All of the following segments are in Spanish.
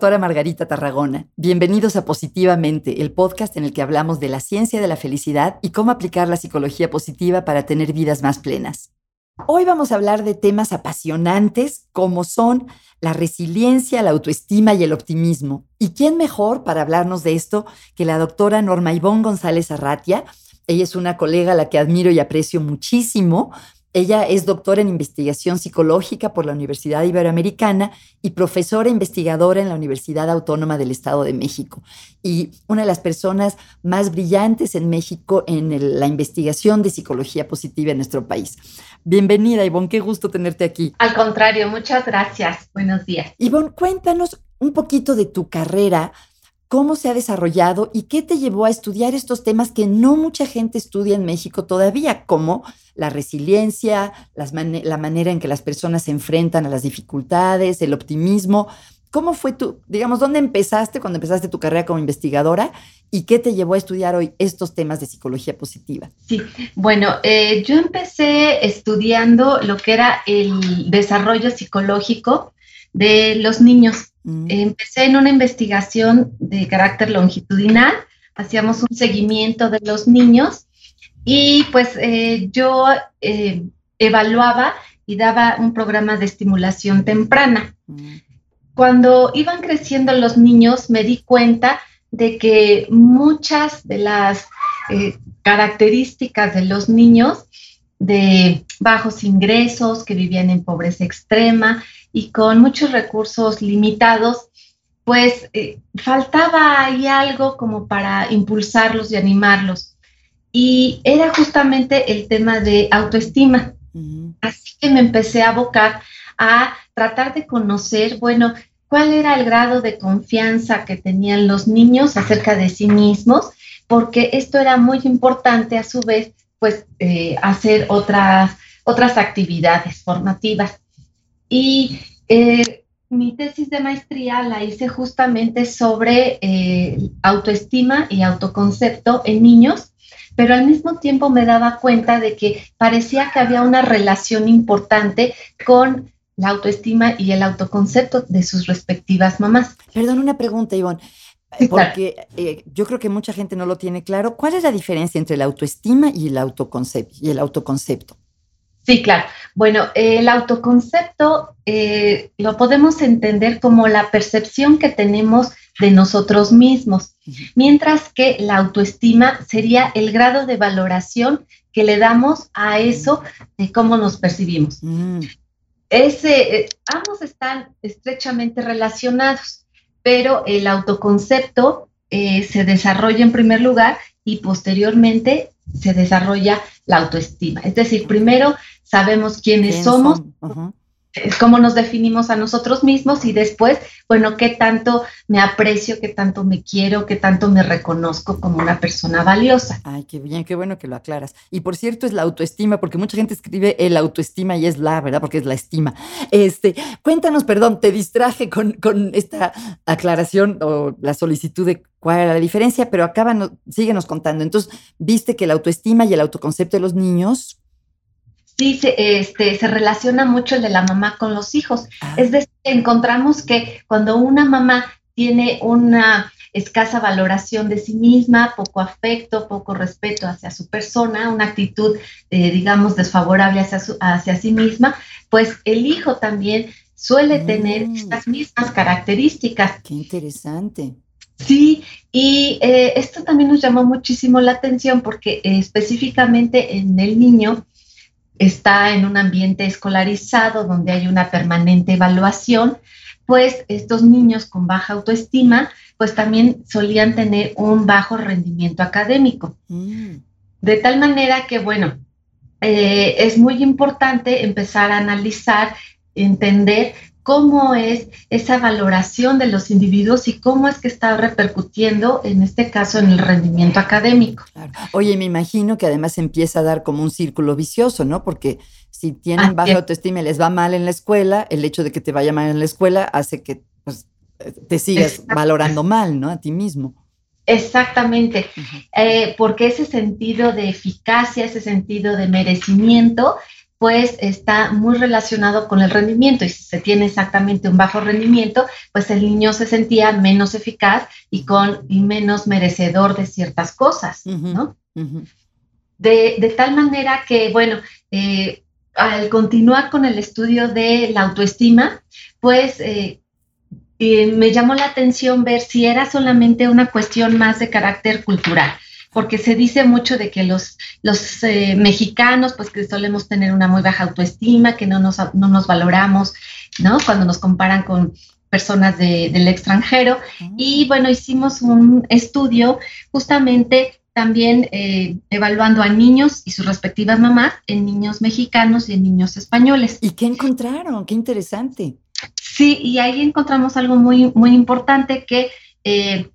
Doctora Margarita Tarragona. Bienvenidos a Positivamente, el podcast en el que hablamos de la ciencia de la felicidad y cómo aplicar la psicología positiva para tener vidas más plenas. Hoy vamos a hablar de temas apasionantes como son la resiliencia, la autoestima y el optimismo. ¿Y quién mejor para hablarnos de esto que la doctora Norma Ivonne González Arratia? Ella es una colega a la que admiro y aprecio muchísimo ella es doctora en investigación psicológica por la Universidad Iberoamericana y profesora investigadora en la Universidad Autónoma del Estado de México. Y una de las personas más brillantes en México en la investigación de psicología positiva en nuestro país. Bienvenida, Ivonne, qué gusto tenerte aquí. Al contrario, muchas gracias. Buenos días. Ivonne, cuéntanos un poquito de tu carrera cómo se ha desarrollado y qué te llevó a estudiar estos temas que no mucha gente estudia en México todavía, como la resiliencia, la manera en que las personas se enfrentan a las dificultades, el optimismo. ¿Cómo fue tu, digamos, dónde empezaste cuando empezaste tu carrera como investigadora y qué te llevó a estudiar hoy estos temas de psicología positiva? Sí, bueno, eh, yo empecé estudiando lo que era el desarrollo psicológico de los niños Mm. Empecé en una investigación de carácter longitudinal, hacíamos un seguimiento de los niños y pues eh, yo eh, evaluaba y daba un programa de estimulación temprana. Mm. Cuando iban creciendo los niños me di cuenta de que muchas de las eh, características de los niños de bajos ingresos, que vivían en pobreza extrema, y con muchos recursos limitados, pues eh, faltaba ahí algo como para impulsarlos y animarlos. Y era justamente el tema de autoestima. Así que me empecé a abocar a tratar de conocer, bueno, cuál era el grado de confianza que tenían los niños acerca de sí mismos, porque esto era muy importante a su vez, pues eh, hacer otras, otras actividades formativas. Y eh, mi tesis de maestría la hice justamente sobre eh, autoestima y autoconcepto en niños, pero al mismo tiempo me daba cuenta de que parecía que había una relación importante con la autoestima y el autoconcepto de sus respectivas mamás. Perdón, una pregunta, Ivonne. porque eh, yo creo que mucha gente no lo tiene claro. ¿Cuál es la diferencia entre la autoestima y el autoconcepto? Y el autoconcepto? Sí, claro. Bueno, el autoconcepto eh, lo podemos entender como la percepción que tenemos de nosotros mismos, mientras que la autoestima sería el grado de valoración que le damos a eso de cómo nos percibimos. Mm. Ese, eh, ambos están estrechamente relacionados, pero el autoconcepto eh, se desarrolla en primer lugar y posteriormente se desarrolla la autoestima. Es decir, primero sabemos quiénes somos, cómo nos definimos a nosotros mismos y después, bueno, qué tanto me aprecio, qué tanto me quiero, qué tanto me reconozco como una persona valiosa. Ay, qué bien, qué bueno que lo aclaras. Y por cierto, es la autoestima, porque mucha gente escribe el autoestima y es la, ¿verdad? Porque es la estima. Este, cuéntanos, perdón, te distraje con, con esta aclaración o la solicitud de cuál era la diferencia, pero acaba, síguenos contando. Entonces, viste que la autoestima y el autoconcepto de los niños sí se, este, se relaciona mucho el de la mamá con los hijos. Ah. Es decir, encontramos que cuando una mamá tiene una escasa valoración de sí misma, poco afecto, poco respeto hacia su persona, una actitud, eh, digamos, desfavorable hacia, hacia sí misma, pues el hijo también suele tener mm. estas mismas características. Qué interesante. Sí, y eh, esto también nos llamó muchísimo la atención porque eh, específicamente en el niño está en un ambiente escolarizado donde hay una permanente evaluación, pues estos niños con baja autoestima, pues también solían tener un bajo rendimiento académico. Mm. De tal manera que, bueno, eh, es muy importante empezar a analizar, entender cómo es esa valoración de los individuos y cómo es que está repercutiendo, en este caso, en el rendimiento académico. Oye, me imagino que además empieza a dar como un círculo vicioso, ¿no? Porque si tienen baja autoestima y les va mal en la escuela, el hecho de que te vaya mal en la escuela hace que pues, te sigas valorando mal, ¿no? A ti mismo. Exactamente, eh, porque ese sentido de eficacia, ese sentido de merecimiento, pues está muy relacionado con el rendimiento y si se tiene exactamente un bajo rendimiento, pues el niño se sentía menos eficaz y, con, y menos merecedor de ciertas cosas, ¿no? de, tal manera que, bueno, eh, al continuar con el estudio de la autoestima, pues eh, eh, me llamó la atención ver si era solamente una cuestión más de carácter cultural porque se dice mucho de que los, los mexicanos, pues que solemos tener una muy baja autoestima, que no nos, no nos valoramos, ¿no? Cuando nos comparan con personas del extranjero. Ah. Y bueno, hicimos un estudio justamente también eh, evaluando a niños y sus respectivas mamás en niños mexicanos y en niños españoles. ¿Y qué encontraron? Qué interesante. Sí, y ahí encontramos algo muy, muy importante que eh,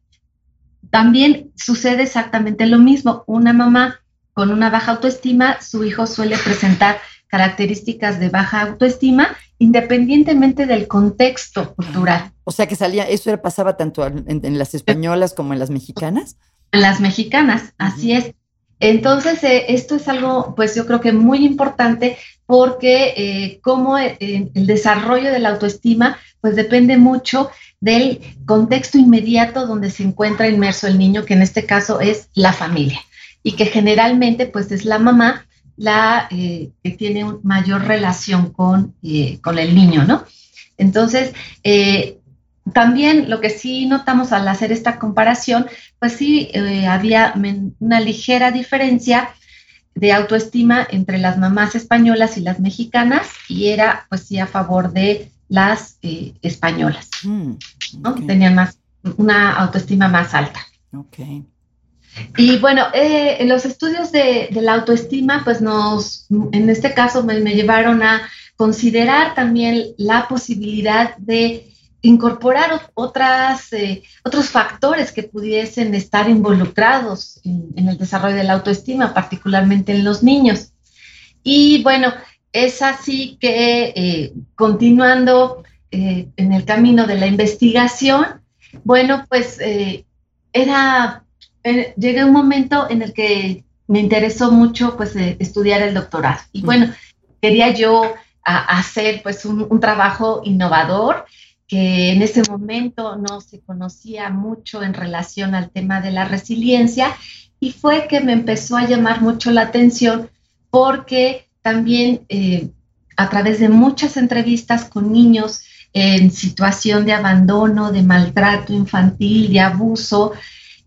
también sucede exactamente lo mismo. Una mamá con una baja autoestima, su hijo suele presentar características de baja autoestima independientemente del contexto cultural. O sea que salía, eso pasaba tanto en las españolas como en las mexicanas las mexicanas, así es. Entonces, eh, esto es algo, pues yo creo que muy importante porque eh, como eh, el desarrollo de la autoestima, pues depende mucho del contexto inmediato donde se encuentra inmerso el niño, que en este caso es la familia, y que generalmente pues es la mamá la que tiene mayor relación con, con el niño, ¿no? Entonces, también lo que sí notamos al hacer esta comparación, pues sí eh, había una ligera diferencia de autoestima entre las mamás españolas y las mexicanas y era pues sí a favor de las eh, españolas, mm, ¿no? Tenían más, una autoestima más alta. Okay. Y bueno, eh, los estudios de, la autoestima, pues nos, en este caso me llevaron a considerar también la posibilidad de incorporar otras, eh, otros factores que pudiesen estar involucrados en, el desarrollo de la autoestima, particularmente en los niños. Y bueno, es así que eh, continuando eh, en el camino de la investigación, bueno, pues era, llegué a un momento en el que me interesó mucho pues estudiar el doctorado. Y bueno, quería yo hacer pues un, un trabajo innovador que en ese momento no se conocía mucho en relación al tema de la resiliencia y fue que me empezó a llamar mucho la atención porque también eh, a través de muchas entrevistas con niños en situación de abandono, de maltrato infantil, de abuso,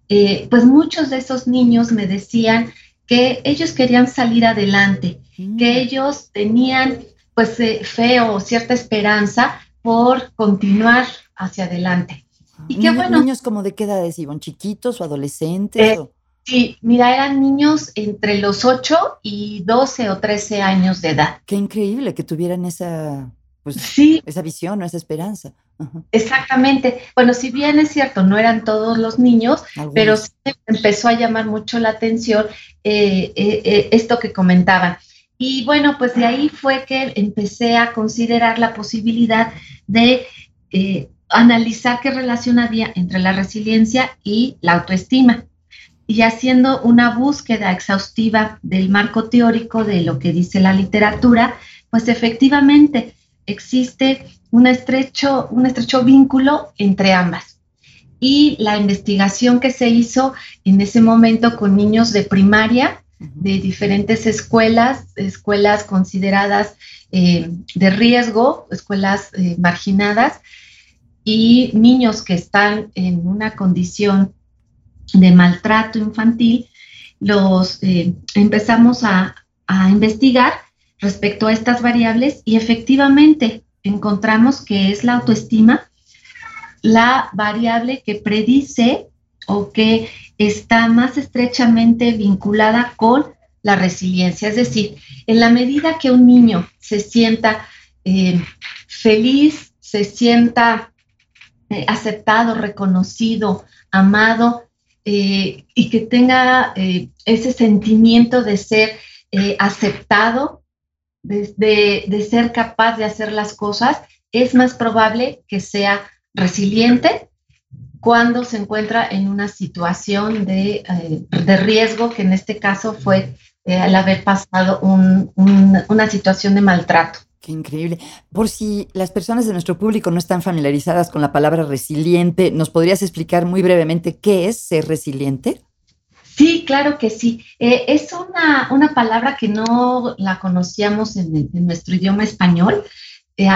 eh, pues muchos de esos niños me decían que ellos querían salir adelante, que mm. ellos tenían pues eh, fe o cierta esperanza por continuar hacia adelante. Y qué bueno. ¿Niños como de qué edades iban? ¿Chiquitos o adolescentes? Eh, sí, mira, eran niños entre los 8 y 12 o 13 años de edad. Qué increíble que tuvieran esa, pues, esa visión o esa esperanza. Exactamente. Bueno, si bien es cierto, no eran todos los niños, pero sí empezó a llamar mucho la atención eh, eh, esto que comentaban. Y bueno, pues de ahí fue que empecé a considerar la posibilidad de eh, analizar qué relación había entre la resiliencia y la autoestima. Y haciendo una búsqueda exhaustiva del marco teórico de lo que dice la literatura, pues efectivamente existe un estrecho, un estrecho vínculo entre ambas. Y la investigación que se hizo en ese momento con niños de primaria de diferentes escuelas, escuelas consideradas eh, de riesgo, escuelas eh, marginadas y niños que están en una condición de maltrato infantil, los eh, empezamos a, a investigar respecto a estas variables y efectivamente encontramos que es la autoestima la variable que predice o que está más estrechamente vinculada con la resiliencia. Es decir, en la medida que un niño se sienta eh, feliz, se sienta eh, aceptado, reconocido, amado, eh, y que tenga ese sentimiento de ser aceptado, de ser capaz de hacer las cosas, es más probable que sea resiliente cuando se encuentra en una situación de, eh, riesgo, que en este caso fue eh, al haber pasado una situación de maltrato. Qué increíble. Por si las personas de nuestro público no están familiarizadas con la palabra resiliente, ¿nos podrías explicar muy brevemente qué es ser resiliente? Sí, claro que sí. Eh, es una, una, palabra que no la conocíamos en, nuestro idioma español. Eh,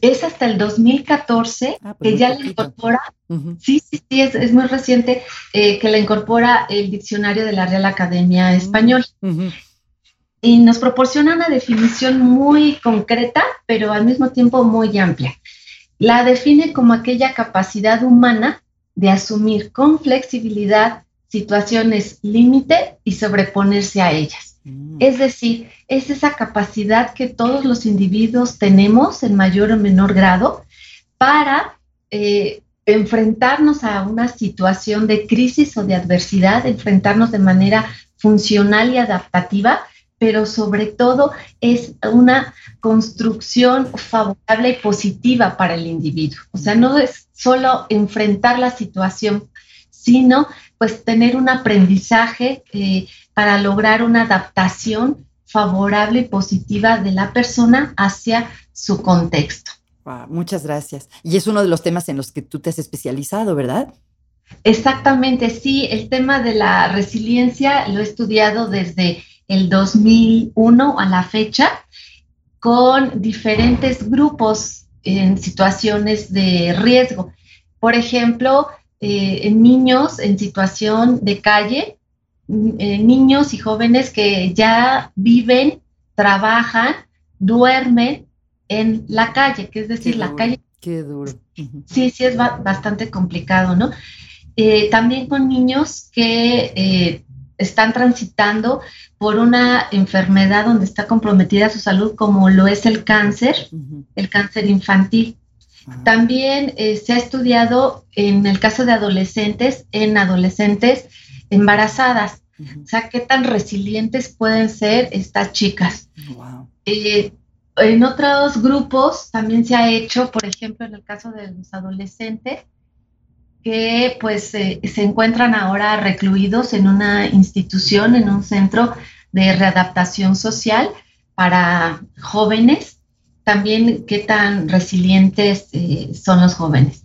es hasta el 2014 ah, pues que ya la incorpora. Sí, sí, sí, es, muy reciente eh, que la incorpora el diccionario de la Real Academia mm, Español y nos proporciona una definición muy concreta, pero al mismo tiempo muy amplia. La define como aquella capacidad humana de asumir con flexibilidad situaciones límite y sobreponerse a ellas. Mm. Es decir, es esa capacidad que todos los individuos tenemos en mayor o menor grado para eh, enfrentarnos a una situación de crisis o de adversidad, enfrentarnos de manera funcional y adaptativa pero sobre todo es una construcción favorable y positiva para el individuo. O sea, no es solo enfrentar la situación, sino pues tener un aprendizaje eh, para lograr una adaptación favorable y positiva de la persona hacia su contexto. muchas gracias. Y es uno de los temas en los que tú te has especializado, ¿verdad? Exactamente, sí. El tema de la resiliencia lo he estudiado desde el 2001 a la fecha con diferentes grupos en situaciones de riesgo. Por ejemplo, eh, en niños en situación de calle, eh, niños y jóvenes que ya viven, trabajan, duermen en la calle, que es decir, la calle. Qué duro. Sí, sí, es bastante complicado, ¿no? Eh, también con niños que están transitando por una enfermedad donde está comprometida su salud, como lo es el cáncer, el cáncer infantil. Ah. También eh, se ha estudiado en el caso de adolescentes, en adolescentes embarazadas. O sea, qué tan resilientes pueden ser estas chicas. Eh, en otros grupos también se ha hecho, por ejemplo, en el caso de los adolescentes, que pues se encuentran ahora recluidos en una institución, en un centro de readaptación social para jóvenes, también qué tan resilientes eh, son los jóvenes.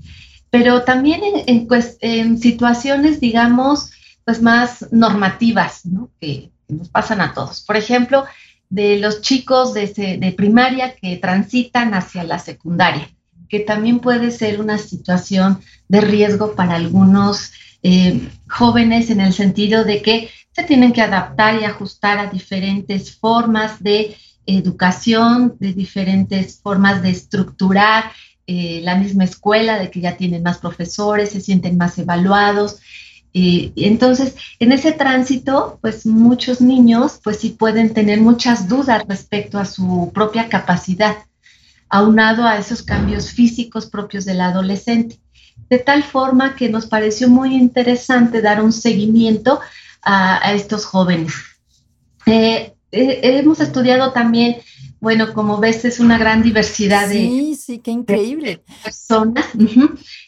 Pero también en, situaciones, digamos, pues más normativas, ¿no? que, nos pasan a todos. Por ejemplo, de los chicos de primaria que transitan hacia la secundaria que también puede ser una situación de riesgo para algunos eh, jóvenes en el sentido de que se tienen que adaptar y ajustar a diferentes formas de educación, de diferentes formas de estructurar eh, la misma escuela, de que ya tienen más profesores, se sienten más evaluados. Eh, entonces, en ese tránsito, pues muchos niños, pues sí pueden tener muchas dudas respecto a su propia capacidad aunado a esos cambios físicos propios del adolescente. De tal forma que nos pareció muy interesante dar un seguimiento a, estos jóvenes. Eh, eh, hemos estudiado también, bueno, como ves, es una gran diversidad de, sí, qué increíble. personas.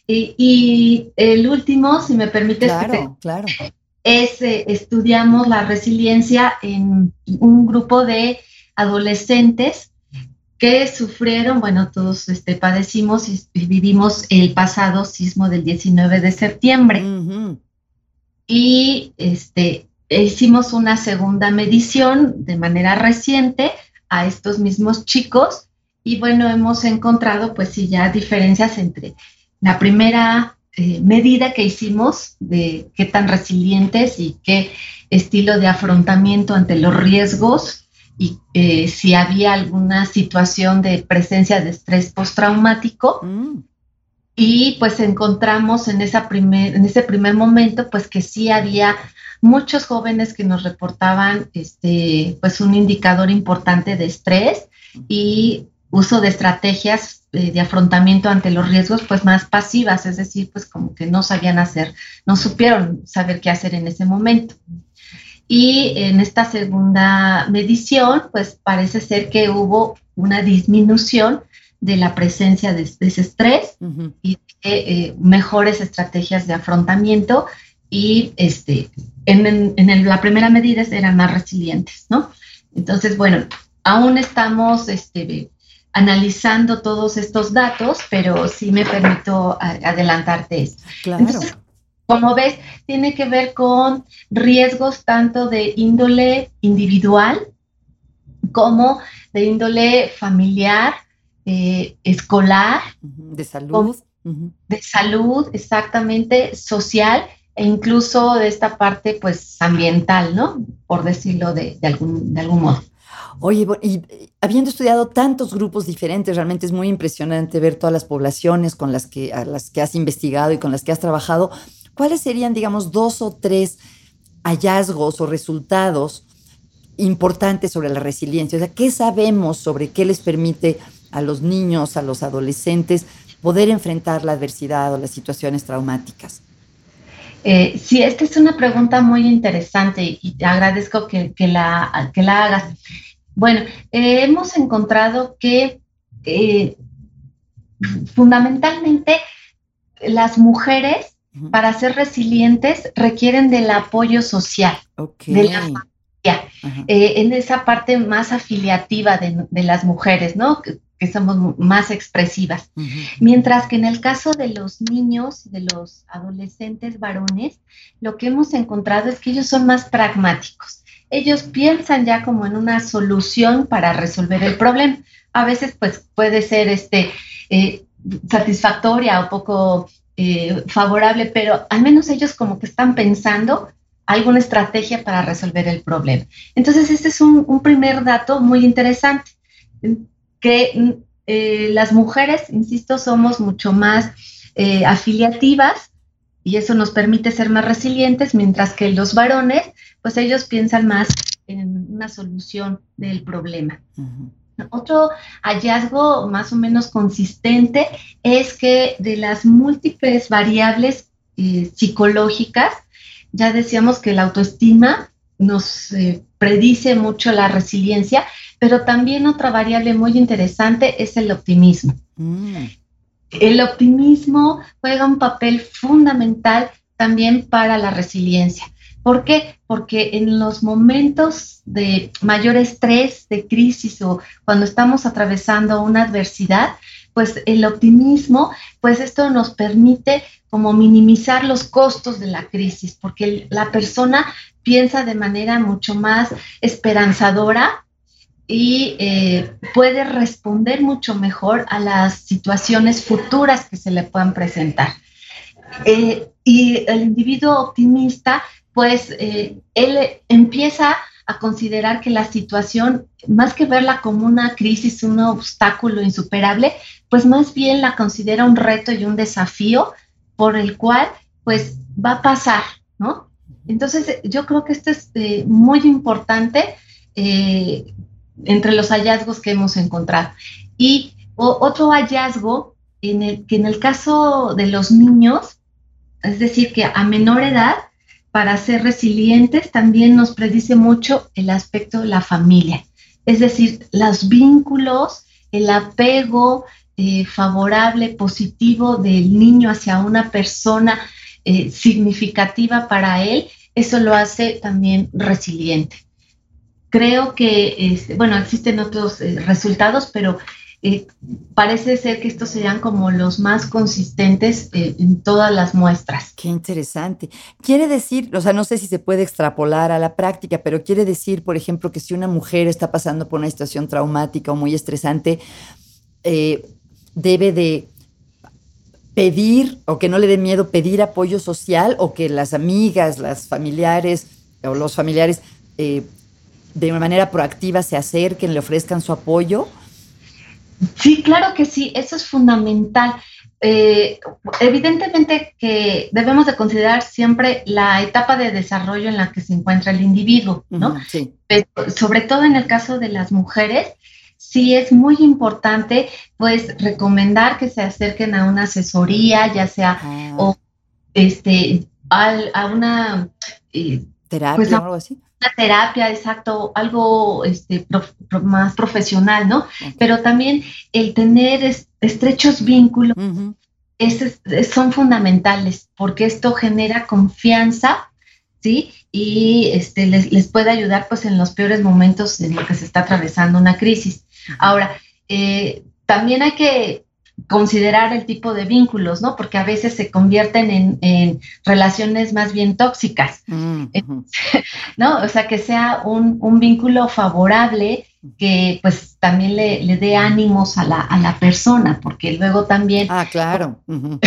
y, el último, si me permites, claro, claro. es eh, estudiamos la resiliencia en un grupo de adolescentes que sufrieron, bueno, todos este, padecimos y, vivimos el pasado sismo del 19 de septiembre. Y este, hicimos una segunda medición de manera reciente a estos mismos chicos y bueno, hemos encontrado pues sí ya diferencias entre la primera eh, medida que hicimos de qué tan resilientes y qué estilo de afrontamiento ante los riesgos y eh, si había alguna situación de presencia de estrés postraumático. Mm. Y pues encontramos en, esa primer, en ese primer momento pues que sí había muchos jóvenes que nos reportaban este, pues un indicador importante de estrés y uso de estrategias eh, de afrontamiento ante los riesgos pues más pasivas, es decir, pues como que no sabían hacer, no supieron saber qué hacer en ese momento. Y en esta segunda medición, pues parece ser que hubo una disminución de la presencia de, ese estrés y de, eh, mejores estrategias de afrontamiento y este, en, en la primera medida eran más resilientes, ¿no? Entonces, bueno, aún estamos este, analizando todos estos datos, pero sí me permito adelantarte esto. Claro. Como ves, tiene que ver con riesgos tanto de índole individual como de índole familiar, eh, escolar. De salud. De salud, exactamente, social e incluso de esta parte pues ambiental, ¿no? Por decirlo de, algún, de algún modo. Oye, y habiendo estudiado tantos grupos diferentes, realmente es muy impresionante ver todas las poblaciones con las que, a las que has investigado y con las que has trabajado. ¿Cuáles serían, digamos, dos o tres hallazgos o resultados importantes sobre la resiliencia? O sea, ¿qué sabemos sobre qué les permite a los niños, a los adolescentes, poder enfrentar la adversidad o las situaciones traumáticas? Eh, sí, esta es una pregunta muy interesante y te agradezco que, la, que la hagas. Bueno, eh, hemos encontrado que eh, fundamentalmente las mujeres para ser resilientes requieren del apoyo social, de la familia, en esa parte más afiliativa de, de las mujeres, ¿no? que somos más expresivas. Mientras que en el caso de los niños, de los adolescentes varones, lo que hemos encontrado es que ellos son más pragmáticos. Ellos piensan ya como en una solución para resolver el problema. A veces pues puede ser este, eh, satisfactoria o poco eh, favorable, pero al menos ellos como que están pensando alguna estrategia para resolver el problema. Entonces, este es un, primer dato muy interesante que eh, las mujeres, insisto, somos mucho más eh, afiliativas y eso nos permite ser más resilientes, mientras que los varones, pues ellos piensan más en una solución del problema. Otro hallazgo más o menos consistente es que de las múltiples variables eh, psicológicas, ya decíamos que la autoestima nos predice mucho la resiliencia, pero también otra variable muy interesante es el optimismo. Mm. El optimismo juega un papel fundamental también para la resiliencia. ¿Por qué? Porque en los momentos de mayor estrés, de crisis o cuando estamos atravesando una adversidad, pues el optimismo, pues esto nos permite como minimizar los costos de la crisis, porque la persona piensa de manera mucho más esperanzadora y eh, puede responder mucho mejor a las situaciones futuras que se le puedan presentar. Eh, y el individuo optimista, pues eh, él empieza a considerar que la situación, más que verla como una crisis, un obstáculo insuperable, pues más bien la considera un reto y un desafío por el cual pues va a pasar, ¿no? Entonces yo creo que esto es muy importante entre los hallazgos que hemos encontrado. Y otro hallazgo, en el, que en el caso de los niños, es decir, que a menor edad, para ser resilientes, también nos predice mucho el aspecto de la familia. Es decir, los vínculos, el apego eh, favorable, positivo del niño hacia una persona eh, significativa para él, eso lo hace también resiliente. Creo que, este, bueno, existen otros eh, resultados, pero eh, parece ser que estos serían como los más consistentes eh, en todas las muestras. Qué interesante. Quiere decir, o sea, no sé si se puede extrapolar a la práctica, pero quiere decir, por ejemplo, que si una mujer está pasando por una situación traumática o muy estresante, debe de pedir o que no le dé miedo pedir apoyo social o que las amigas, las familiares o los familiares de manera proactiva se acerquen, le ofrezcan su apoyo? Sí, claro que sí, eso es fundamental. Eh, evidentemente que debemos de considerar siempre la etapa de desarrollo en la que se encuentra el individuo, ¿no? sí. sobre todo en el caso de las mujeres, sí es muy importante, pues, recomendar que se acerquen a una asesoría, ya sea ah. o este, a, una eh, terapia pues, o algo así una terapia, exacto, algo este, más profesional, ¿no? Pero también el tener estrechos vínculos, son fundamentales porque esto genera confianza, ¿sí? Y este, les, puede ayudar pues en los peores momentos en los que se está atravesando una crisis. Ahora, eh, también hay que considerar el tipo de vínculos, ¿no? Porque a veces se convierten en, relaciones más bien tóxicas, mm, ¿no? O sea, que sea un, vínculo favorable que pues también le, dé ánimos a la, persona, porque luego también... Ah, claro.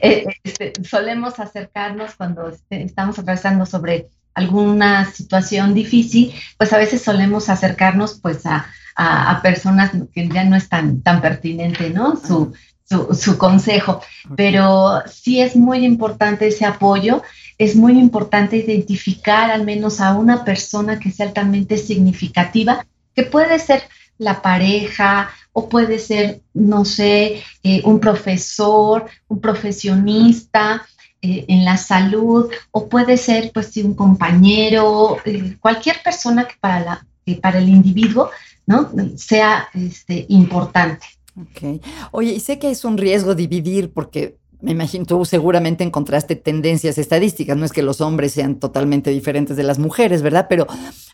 Eh, este, solemos acercarnos cuando este, estamos atravesando sobre alguna situación difícil, pues a veces solemos acercarnos pues a, a, personas que ya no es tan, tan pertinente, ¿no? Su, su, consejo. Pero sí es muy importante ese apoyo, es muy importante identificar al menos a una persona que sea altamente significativa, que puede ser la pareja o puede ser, no sé, eh, un profesor, un profesionista, eh, en la salud o puede ser pues un compañero, eh, cualquier persona que para, la, que para el individuo ¿no? sea este, importante. Ok. Oye, y sé que es un riesgo dividir porque me imagino tú seguramente encontraste tendencias estadísticas, no es que los hombres sean totalmente diferentes de las mujeres, ¿verdad? Pero,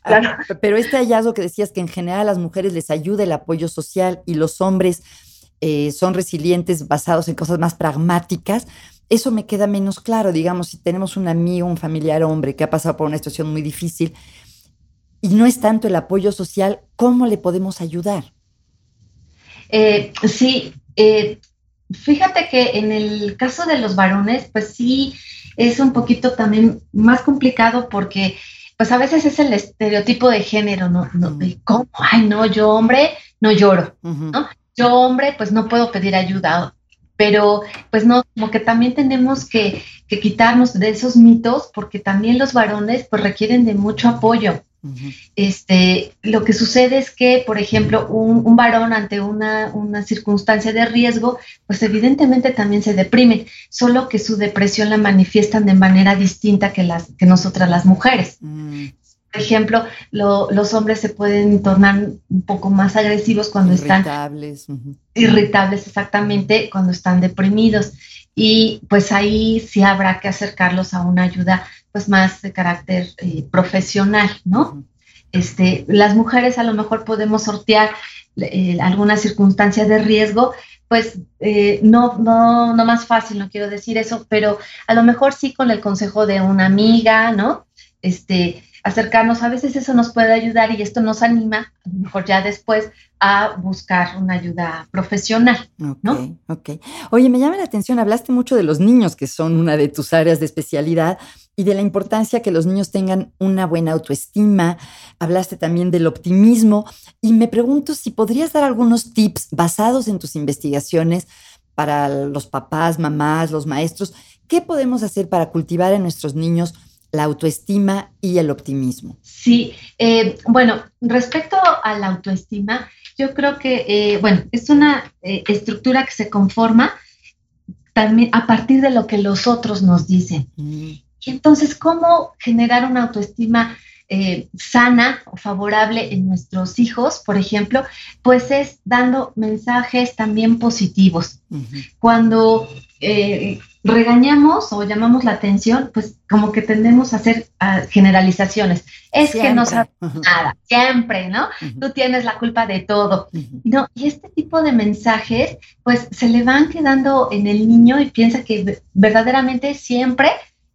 ah, pero este hallazgo que decías que en general a las mujeres les ayuda el apoyo social y los hombres eh, son resilientes basados en cosas más pragmáticas, eso me queda menos claro, digamos, si tenemos un amigo, un familiar hombre que ha pasado por una situación muy difícil y no es tanto el apoyo social, ¿cómo le podemos ayudar? Eh, sí, eh, fíjate que en el caso de los varones, pues sí, es un poquito también más complicado porque pues a veces es el estereotipo de género, ¿no? no ¿Cómo? Ay, no, yo hombre, no lloro, ¿no? Yo hombre, pues no puedo pedir ayuda pero pues no, como que también tenemos que, quitarnos de esos mitos porque también los varones pues requieren de mucho apoyo. Este, lo que sucede es que, por ejemplo, un, varón ante una, circunstancia de riesgo, pues evidentemente también se deprime, solo que su depresión la manifiestan de manera distinta que, las, que nosotras las mujeres. Mm. Por ejemplo, los hombres se pueden tornar un poco más agresivos cuando están irritables. Irritables, exactamente, cuando están deprimidos. Y pues ahí sí habrá que acercarlos a una ayuda pues más de carácter eh, profesional, ¿no? Este, las mujeres a lo mejor podemos sortear eh, alguna circunstancia de riesgo, pues eh, no, no, no más fácil, no quiero decir eso, pero a lo mejor sí con el consejo de una amiga, ¿no? Este, acercarnos, a veces eso nos puede ayudar y esto nos anima, a lo mejor ya después, a buscar una ayuda profesional. ¿no? Ok, Oye, me llama la atención, hablaste mucho de los niños, que son una de tus áreas de especialidad, y de la importancia que los niños tengan una buena autoestima. Hablaste también del optimismo, y me pregunto si podrías dar algunos tips basados en tus investigaciones para los papás, mamás, los maestros. ¿Qué podemos hacer para cultivar en nuestros niños? la autoestima y el optimismo. Sí, eh, bueno, respecto a la autoestima, yo creo que, eh, bueno, es una eh, estructura que se conforma también a partir de lo que los otros nos dicen. Mm. Y entonces, ¿cómo generar una autoestima sana o favorable en nuestros hijos, por ejemplo? Pues es dando mensajes también positivos. Cuando regañamos o llamamos la atención, pues como que tendemos a hacer generalizaciones. Es que no sabes nada, siempre, ¿no? Tú tienes la culpa de todo. No, y este tipo de mensajes, pues se le van quedando en el niño y piensa que verdaderamente siempre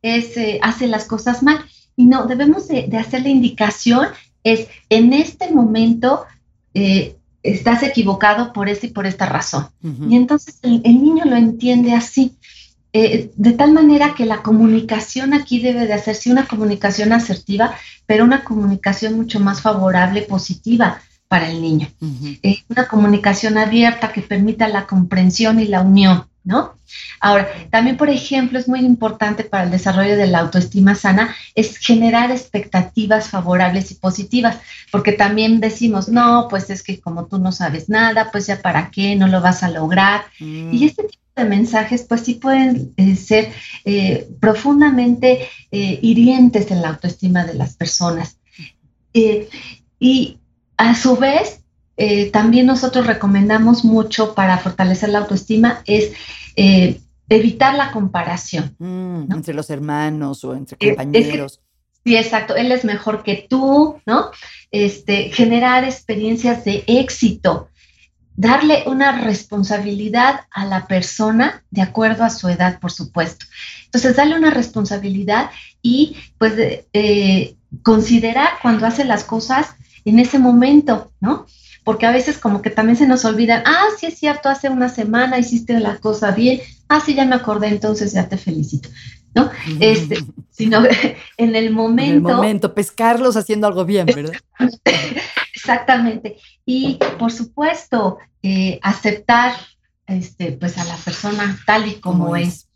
es, eh, hace las cosas mal. Y no, debemos de, hacer la indicación, es en este momento eh, estás equivocado por esta y por esta razón. Y entonces el niño lo entiende así. Eh, de tal manera que la comunicación aquí debe de hacerse una comunicación asertiva, pero una comunicación mucho más favorable, positiva para el niño. Eh, una comunicación abierta que permita la comprensión y la unión, ¿no? Ahora, también, por ejemplo, es muy importante para el desarrollo de la autoestima sana, es generar expectativas favorables y positivas, porque también decimos, no, pues es que como tú no sabes nada, pues ya para qué, no lo vas a lograr. Mm. Y este tipo de mensajes pues sí pueden eh, ser eh, profundamente eh, hirientes en la autoestima de las personas. y a su vez, también nosotros recomendamos mucho para fortalecer la autoestima es evitar la comparación. Mm, entre los hermanos o entre eh, compañeros. sí, exacto. Él es mejor que tú, ¿no? Este, generar experiencias de éxito, darle una responsabilidad a la persona de acuerdo a su edad, por supuesto. Entonces, darle una responsabilidad y pues eh, considerar cuando hace las cosas en ese momento, ¿no? Porque a veces como que también se nos olvidan, ah, sí es cierto, hace una semana hiciste la cosa bien, ah, sí, ya me acordé, entonces ya te felicito, ¿no? Este, sino en el momento. En el momento, pescarlos haciendo algo bien, ¿verdad? Exactamente. Y por supuesto, eh, aceptar este, pues a la persona tal y como, es.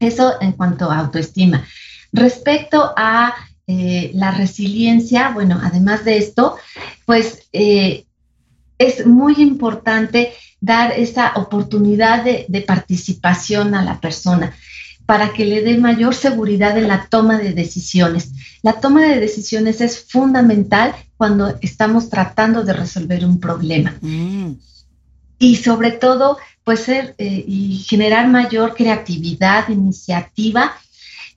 Eso en cuanto a autoestima. Respecto a eh, la resiliencia, bueno, además de esto, pues eh, es muy importante dar esa oportunidad de, participación a la persona para que le dé mayor seguridad en la toma de decisiones. La toma de decisiones es fundamental cuando estamos tratando de resolver un problema. Mm. Y sobre todo, pues ser eh, y generar mayor creatividad, iniciativa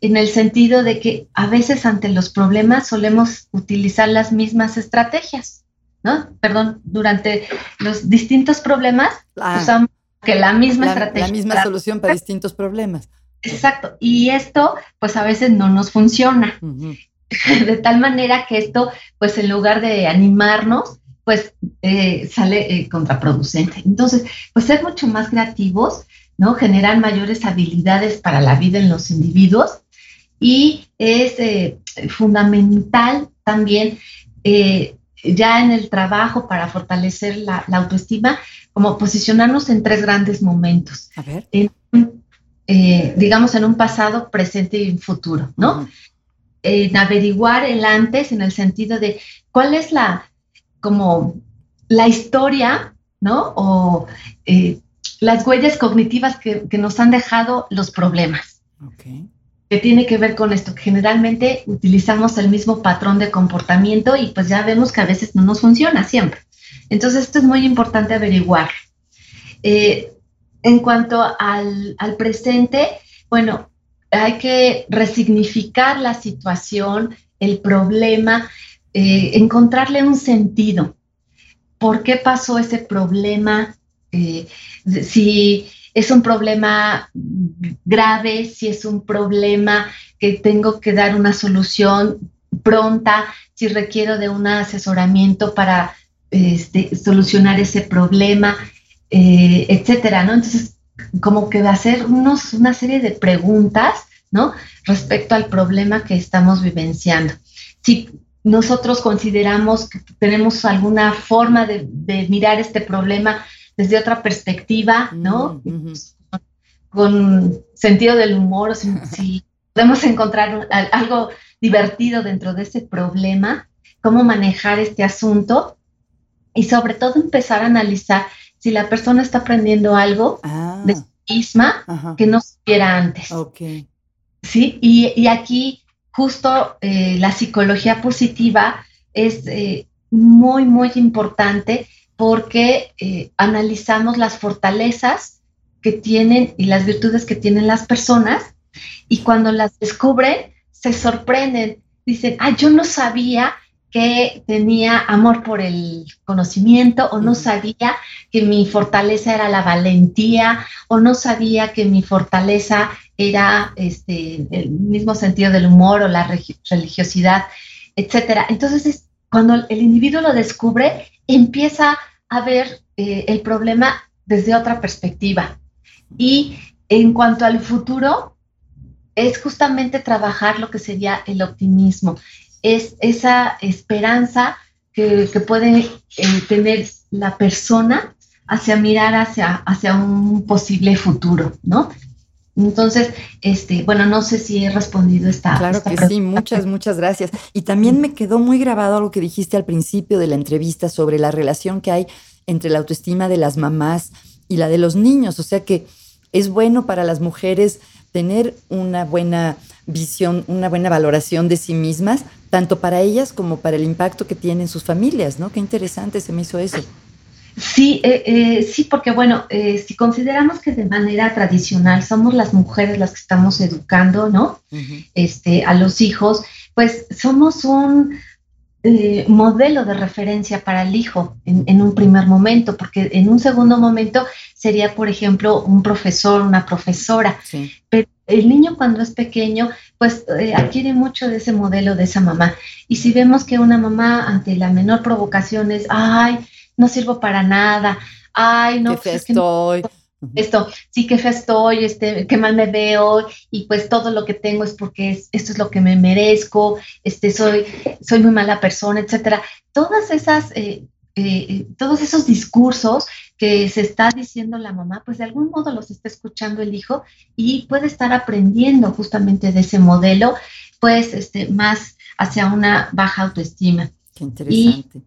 en el sentido de que a veces ante los problemas solemos utilizar las mismas estrategias, ¿no? Perdón, durante los distintos problemas ah. usamos que la misma estrategia. La misma solución para distintos problemas. Exacto, y esto pues a veces no nos funciona. De tal manera que esto, pues en lugar de animarnos, pues eh, sale eh, contraproducente. Entonces, pues ser mucho más creativos, ¿no? Generar mayores habilidades para la vida en los individuos y es eh, fundamental también eh, ya en el trabajo para fortalecer la, autoestima, como posicionarnos en tres grandes momentos. A ver. Eh, digamos, en un pasado, presente y un futuro, ¿no? En averiguar el antes en el sentido de cuál es la, como, la historia, ¿no? O las huellas cognitivas que, que, nos han dejado los problemas. Okay que tiene que ver con esto, que generalmente utilizamos el mismo patrón de comportamiento y pues ya vemos que a veces no nos funciona siempre. Entonces esto es muy importante averiguar. Eh, en cuanto al, presente, bueno, hay que resignificar la situación, el problema, eh, encontrarle un sentido. ¿Por qué pasó ese problema? Eh, si es un problema grave, si es un problema que tengo que dar una solución pronta, si requiero de un asesoramiento para este, solucionar ese problema, eh, etcétera, ¿no? Entonces, como que va a hacer unos, una serie de preguntas, ¿no? Respecto al problema que estamos vivenciando. Si nosotros consideramos que tenemos alguna forma de mirar este problema desde otra perspectiva, ¿no? Mm, Con sentido del humor, o si, podemos encontrar algo divertido dentro de ese problema, cómo manejar este asunto y sobre todo empezar a analizar si la persona está aprendiendo algo ah. de sí misma que no supiera antes. Okay. Sí, y, aquí justo eh, la psicología positiva es eh, muy, muy importante porque eh, analizamos las fortalezas que tienen y las virtudes que tienen las personas y cuando las descubren se sorprenden, dicen, ah, yo no sabía que tenía amor por el conocimiento o no sabía que mi fortaleza era la valentía o no sabía que mi fortaleza era este, el mismo sentido del humor o la religiosidad, etcétera. Entonces, cuando el individuo lo descubre, empieza a ver eh, el problema desde otra perspectiva. Y en cuanto al futuro, es justamente trabajar lo que sería el optimismo, es esa esperanza que, puede eh, tener la persona hacia mirar hacia, hacia un posible futuro, ¿no? Entonces, este, bueno, no sé si he respondido esta. Claro que sí, muchas, muchas gracias. Y también me quedó muy grabado lo que dijiste al principio de la entrevista sobre la relación que hay entre la autoestima de las mamás y la de los niños. O sea que es bueno para las mujeres tener una buena visión, una buena valoración de sí mismas, tanto para ellas como para el impacto que tienen sus familias, ¿no? Qué interesante se me hizo eso. Sí, eh, eh, sí, porque bueno, eh, si consideramos que de manera tradicional somos las mujeres las que estamos educando, ¿no? este, a los hijos, pues somos un modelo de referencia para el hijo en, un primer momento, porque en un segundo momento sería, por ejemplo, un profesor, una profesora. Pero el niño cuando es pequeño, pues adquiere mucho de ese modelo de esa mamá. Y si vemos que una mamá ante la menor provocación es, ay, no sirvo para nada, ay, no, qué pues estoy. esto, sí que fe estoy, este, qué mal me veo y pues todo lo que tengo es porque esto es lo que me merezco, este, soy, soy muy mala persona, etcétera. Todas esas, eh, eh, todos esos discursos que se está diciendo la mamá, pues de algún modo los está escuchando el hijo y puede estar aprendiendo justamente de ese modelo, pues este, más hacia una baja autoestima. Qué interesante.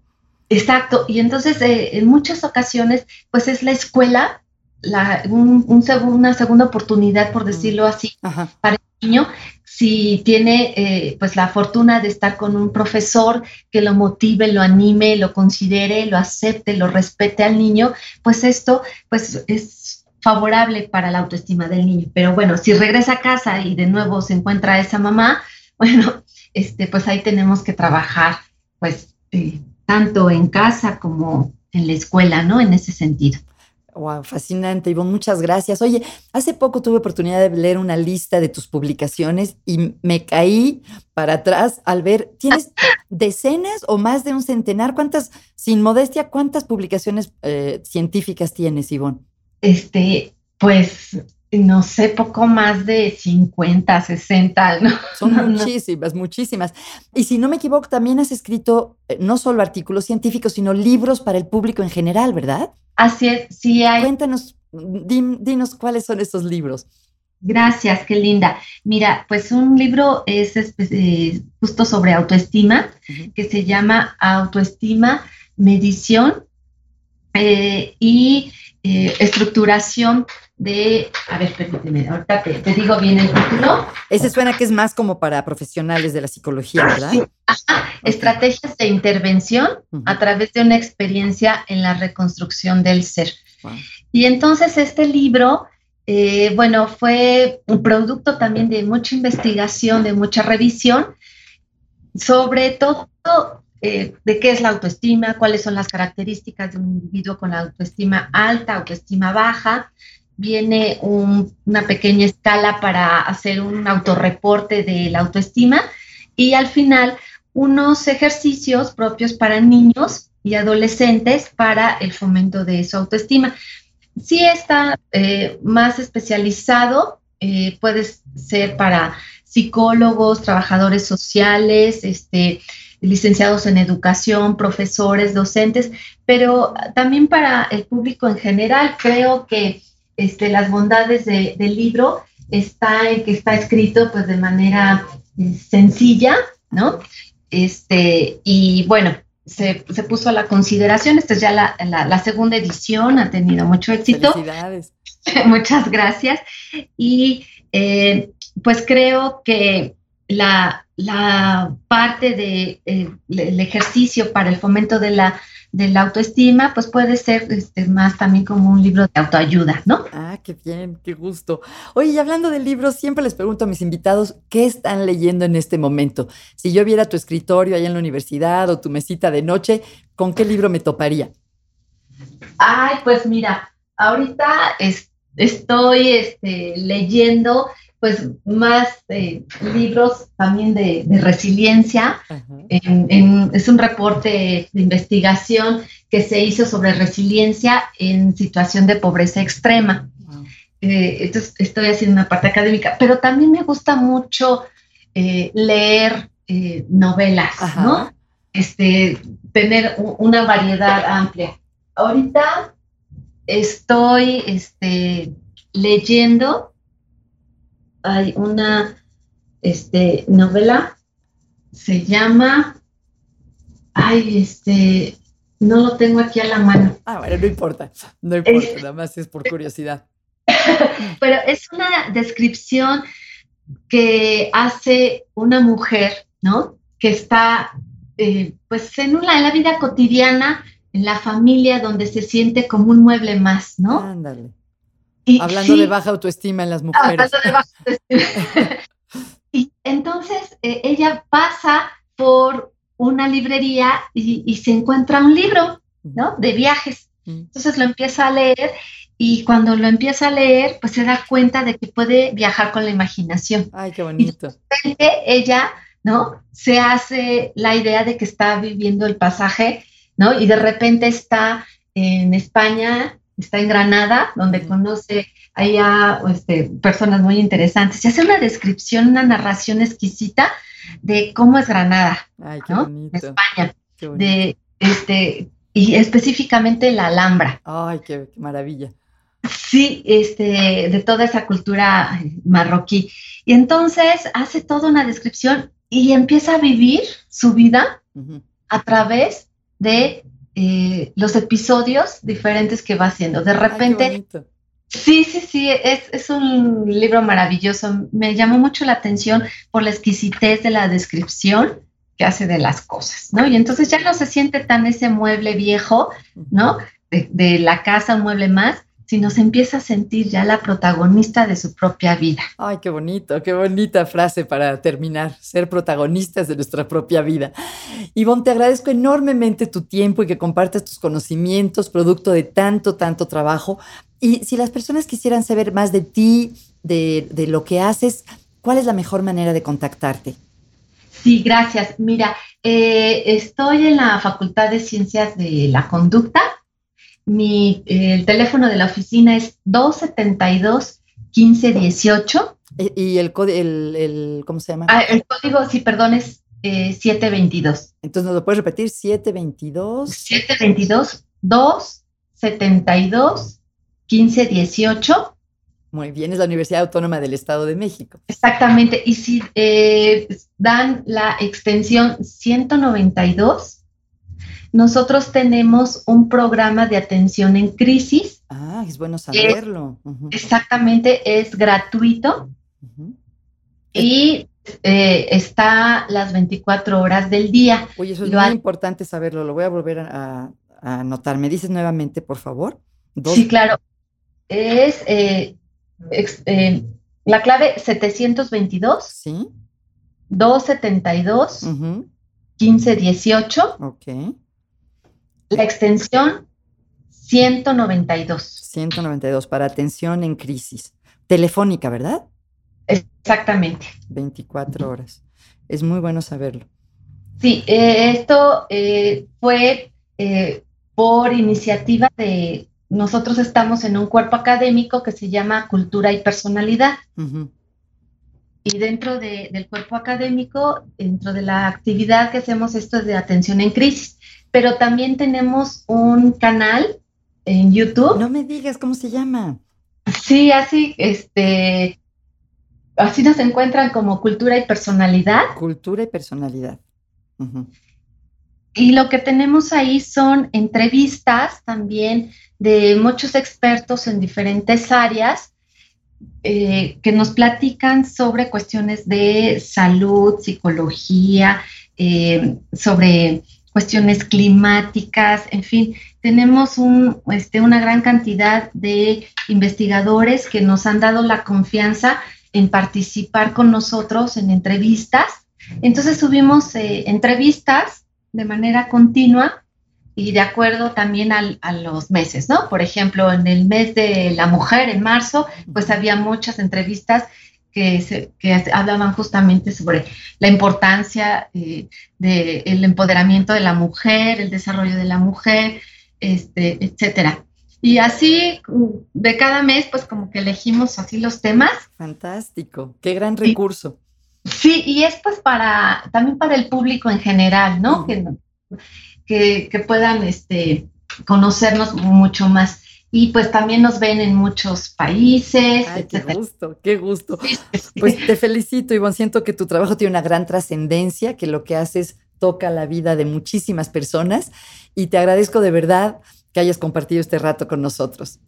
Exacto, y entonces eh, en muchas ocasiones, pues es la escuela, la, un, una segunda oportunidad, por decirlo así, para el niño, si tiene eh, pues la fortuna de estar con un profesor que lo motive, lo anime, lo considere, lo acepte, lo respete al niño, pues esto pues es favorable para la autoestima del niño. Pero bueno, si regresa a casa y de nuevo se encuentra esa mamá, bueno, este, pues ahí tenemos que trabajar, pues eh, tanto en casa como en la escuela, ¿no? En ese sentido. Wow, fascinante, Ivonne, muchas gracias. Oye, hace poco tuve oportunidad de leer una lista de tus publicaciones y me caí para atrás al ver, ¿tienes decenas o más de un centenar? ¿Cuántas, sin modestia, cuántas publicaciones eh, científicas tienes, Ivonne? Este, pues no sé, poco más de 50, 60, ¿no? Son muchísimas, muchísimas. Y si no me equivoco, también has escrito eh, no solo artículos científicos, sino libros para el público en general, ¿verdad? Así es, sí hay. Cuéntanos, dinos cuáles son esos libros. Gracias, qué linda. Mira, pues un libro es eh, justo sobre autoestima, que se llama Autoestima, Medición eh, y Estructuración de, a ver, permíteme, ahorita te, digo bien el título. Ese suena que es más como para profesionales de la psicología, ¿verdad? Sí. Estrategias de intervención a través de una experiencia en la reconstrucción del ser. Y entonces este libro, eh, bueno, fue un producto también de mucha investigación, de mucha revisión, sobre todo eh, de qué es la autoestima, cuáles son las características de un individuo con la autoestima alta, autoestima baja, viene una pequeña escala para hacer un autorreporte de la autoestima y al final unos ejercicios propios para niños y adolescentes para el fomento de su autoestima. Si está eh, más especializado, eh, puede ser para psicólogos, trabajadores sociales, este, licenciados en educación, profesores, docentes, pero también para el público en general. Creo que este, las bondades del libro está en que está escrito pues de manera eh, sencilla, ¿no? Este, y bueno, se, puso a la consideración, esta es ya la, segunda edición, ha tenido mucho éxito. Felicidades. Muchas gracias. Y eh, pues creo que la, parte del de, el ejercicio para el fomento de la de la autoestima, pues puede ser este, más también como un libro de autoayuda, ¿no? Ah, qué bien, qué gusto. Oye, y hablando de libros, siempre les pregunto a mis invitados, ¿qué están leyendo en este momento? Si yo viera tu escritorio ahí en la universidad o tu mesita de noche, ¿con qué libro me toparía? Ay, pues mira, ahorita estoy este, leyendo pues más eh, libros también de, resiliencia. es un reporte de investigación que se hizo sobre resiliencia en situación de pobreza extrema. Eh, entonces estoy haciendo una parte académica, pero también me gusta mucho eh, leer novelas, ¿no? Este, tener una variedad amplia. Ahorita estoy este, leyendo hay una este, novela, se llama, ay, este, no lo tengo aquí a la mano. Ah, bueno, no importa, no importa, nada más es por curiosidad. Pero es una descripción que hace una mujer, ¿no? Que está, eh, pues, en, una, en la vida cotidiana, en la familia donde se siente como un mueble más, ¿no? Ándale. Hablando de baja autoestima en las mujeres. Hablando de baja autoestima. y entonces eh, ella pasa por una librería y, se encuentra un libro, ¿no? De viajes. Entonces lo empieza a leer y cuando lo empieza a leer, pues se da cuenta de que puede viajar con la imaginación. Ay, qué bonito. Y ella, ¿no? Se hace la idea de que está viviendo el pasaje, ¿no? Y de repente está en España, está en Granada, donde conoce allá este, personas muy interesantes. Y hace una descripción, una narración exquisita de cómo es Granada, Ay, qué bonito. España, de este y específicamente la Alhambra. Ay, qué, maravilla. Sí, este, de toda esa cultura marroquí. Y entonces hace toda una descripción y empieza a vivir su vida a través de eh, los episodios diferentes que va haciendo. De repente, Sí, sí, sí, es, es, un libro maravilloso. Me llamó mucho la atención por la exquisitez de la descripción que hace de las cosas, ¿no? Y entonces ya no se siente tan ese mueble viejo, ¿no? De, de la casa, un mueble más, sino se empieza a sentir ya la protagonista de su propia vida. Ay, qué bonito, qué bonita frase para terminar, ser protagonistas de nuestra propia vida. Ivonne, te agradezco enormemente tu tiempo y que compartas tus conocimientos, producto de tanto, tanto trabajo. Y si las personas quisieran saber más de ti, de, lo que haces, ¿cuál es la mejor manera de contactarte? Sí, gracias. Mira, eh, estoy en la Facultad de Ciencias de la Conducta mi, el teléfono de la oficina es 272 1518. ¿Y el, el, el cómo se llama? Ah, el código, sí, perdón, es 722. Eh, Entonces, ¿nos lo puedes repetir? 722. 722 272 1518. Muy bien, es la Universidad Autónoma del Estado de México. Exactamente, y si eh, dan la extensión 192, nosotros tenemos un programa de atención en crisis. Ah, es bueno saberlo. Exactamente, es gratuito y eh, está las 24 horas del día. Oye, eso es muy importante saberlo, lo voy a volver a, anotar. ¿Me dices nuevamente, por favor? Sí, claro. Es eh, eh, la clave 722. Sí. 272. 1518. Ok. La extensión 192. 192 para atención en crisis. Telefónica, ¿verdad? Exactamente. 24 horas. Es muy bueno saberlo. Sí, eh, esto eh, fue eh, por iniciativa de, nosotros estamos en un cuerpo académico que se llama Cultura y Personalidad. Y dentro del cuerpo académico, dentro de la actividad que hacemos, esto es de atención en crisis pero también tenemos un canal en YouTube. No me digas cómo se llama. Sí, así, este, así nos encuentran como cultura y personalidad. Cultura y personalidad. Y lo que tenemos ahí son entrevistas también de muchos expertos en diferentes áreas eh, que nos platican sobre cuestiones de salud, psicología, eh, sobre cuestiones climáticas, en fin, tenemos un, este, una gran cantidad de investigadores que nos han dado la confianza en participar con nosotros en entrevistas. Entonces subimos eh, entrevistas de manera continua y de acuerdo también a los meses, ¿no? Por ejemplo, en el mes de la mujer, en marzo, pues había muchas entrevistas que, hablaban justamente sobre la importancia eh, del empoderamiento de la mujer, el desarrollo de la mujer, este, etcétera. Y así, de cada mes, pues como que elegimos así los temas. Fantástico, qué gran recurso. Sí, y es pues para, también para el público en general, ¿no? que, que, puedan este, conocernos mucho más y pues también nos ven en muchos países. qué gusto, qué gusto. Pues te felicito, Ivonne. Siento que tu trabajo tiene una gran trascendencia, que lo que haces toca la vida de muchísimas personas y te agradezco de verdad que hayas compartido este rato con nosotros.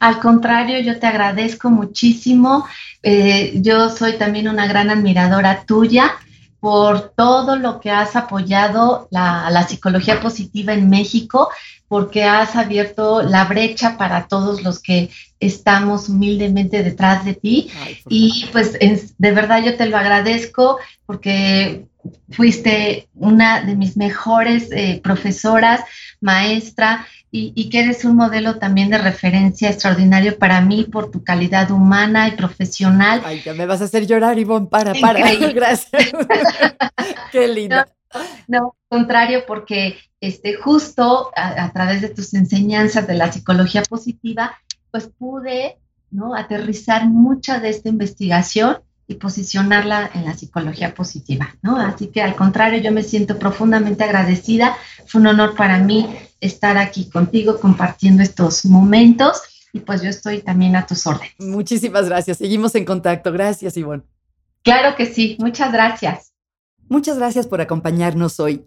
Al contrario, yo te agradezco muchísimo. Eh, yo soy también una gran admiradora tuya por todo lo que has apoyado la, la psicología positiva en México, porque has abierto la brecha para todos los que estamos humildemente detrás de ti. y pues de verdad yo te lo agradezco porque fuiste una de mis mejores eh, profesoras, maestra, y, que eres un modelo también de referencia extraordinario para mí por tu calidad humana y profesional. Ay, ya me vas a hacer llorar, Ivonne, para, para. Gracias. Qué lindo. No, no, contrario, porque este, justo a, a, través de tus enseñanzas de la psicología positiva, pues pude ¿no? aterrizar mucha de esta investigación y posicionarla en la psicología positiva, ¿no? Así que al contrario, yo me siento profundamente agradecida. Fue un honor para mí estar aquí contigo compartiendo estos momentos y pues yo estoy también a tus órdenes. Muchísimas gracias. Seguimos en contacto. Gracias, Ivonne. Claro que sí. Muchas gracias. Muchas gracias por acompañarnos hoy.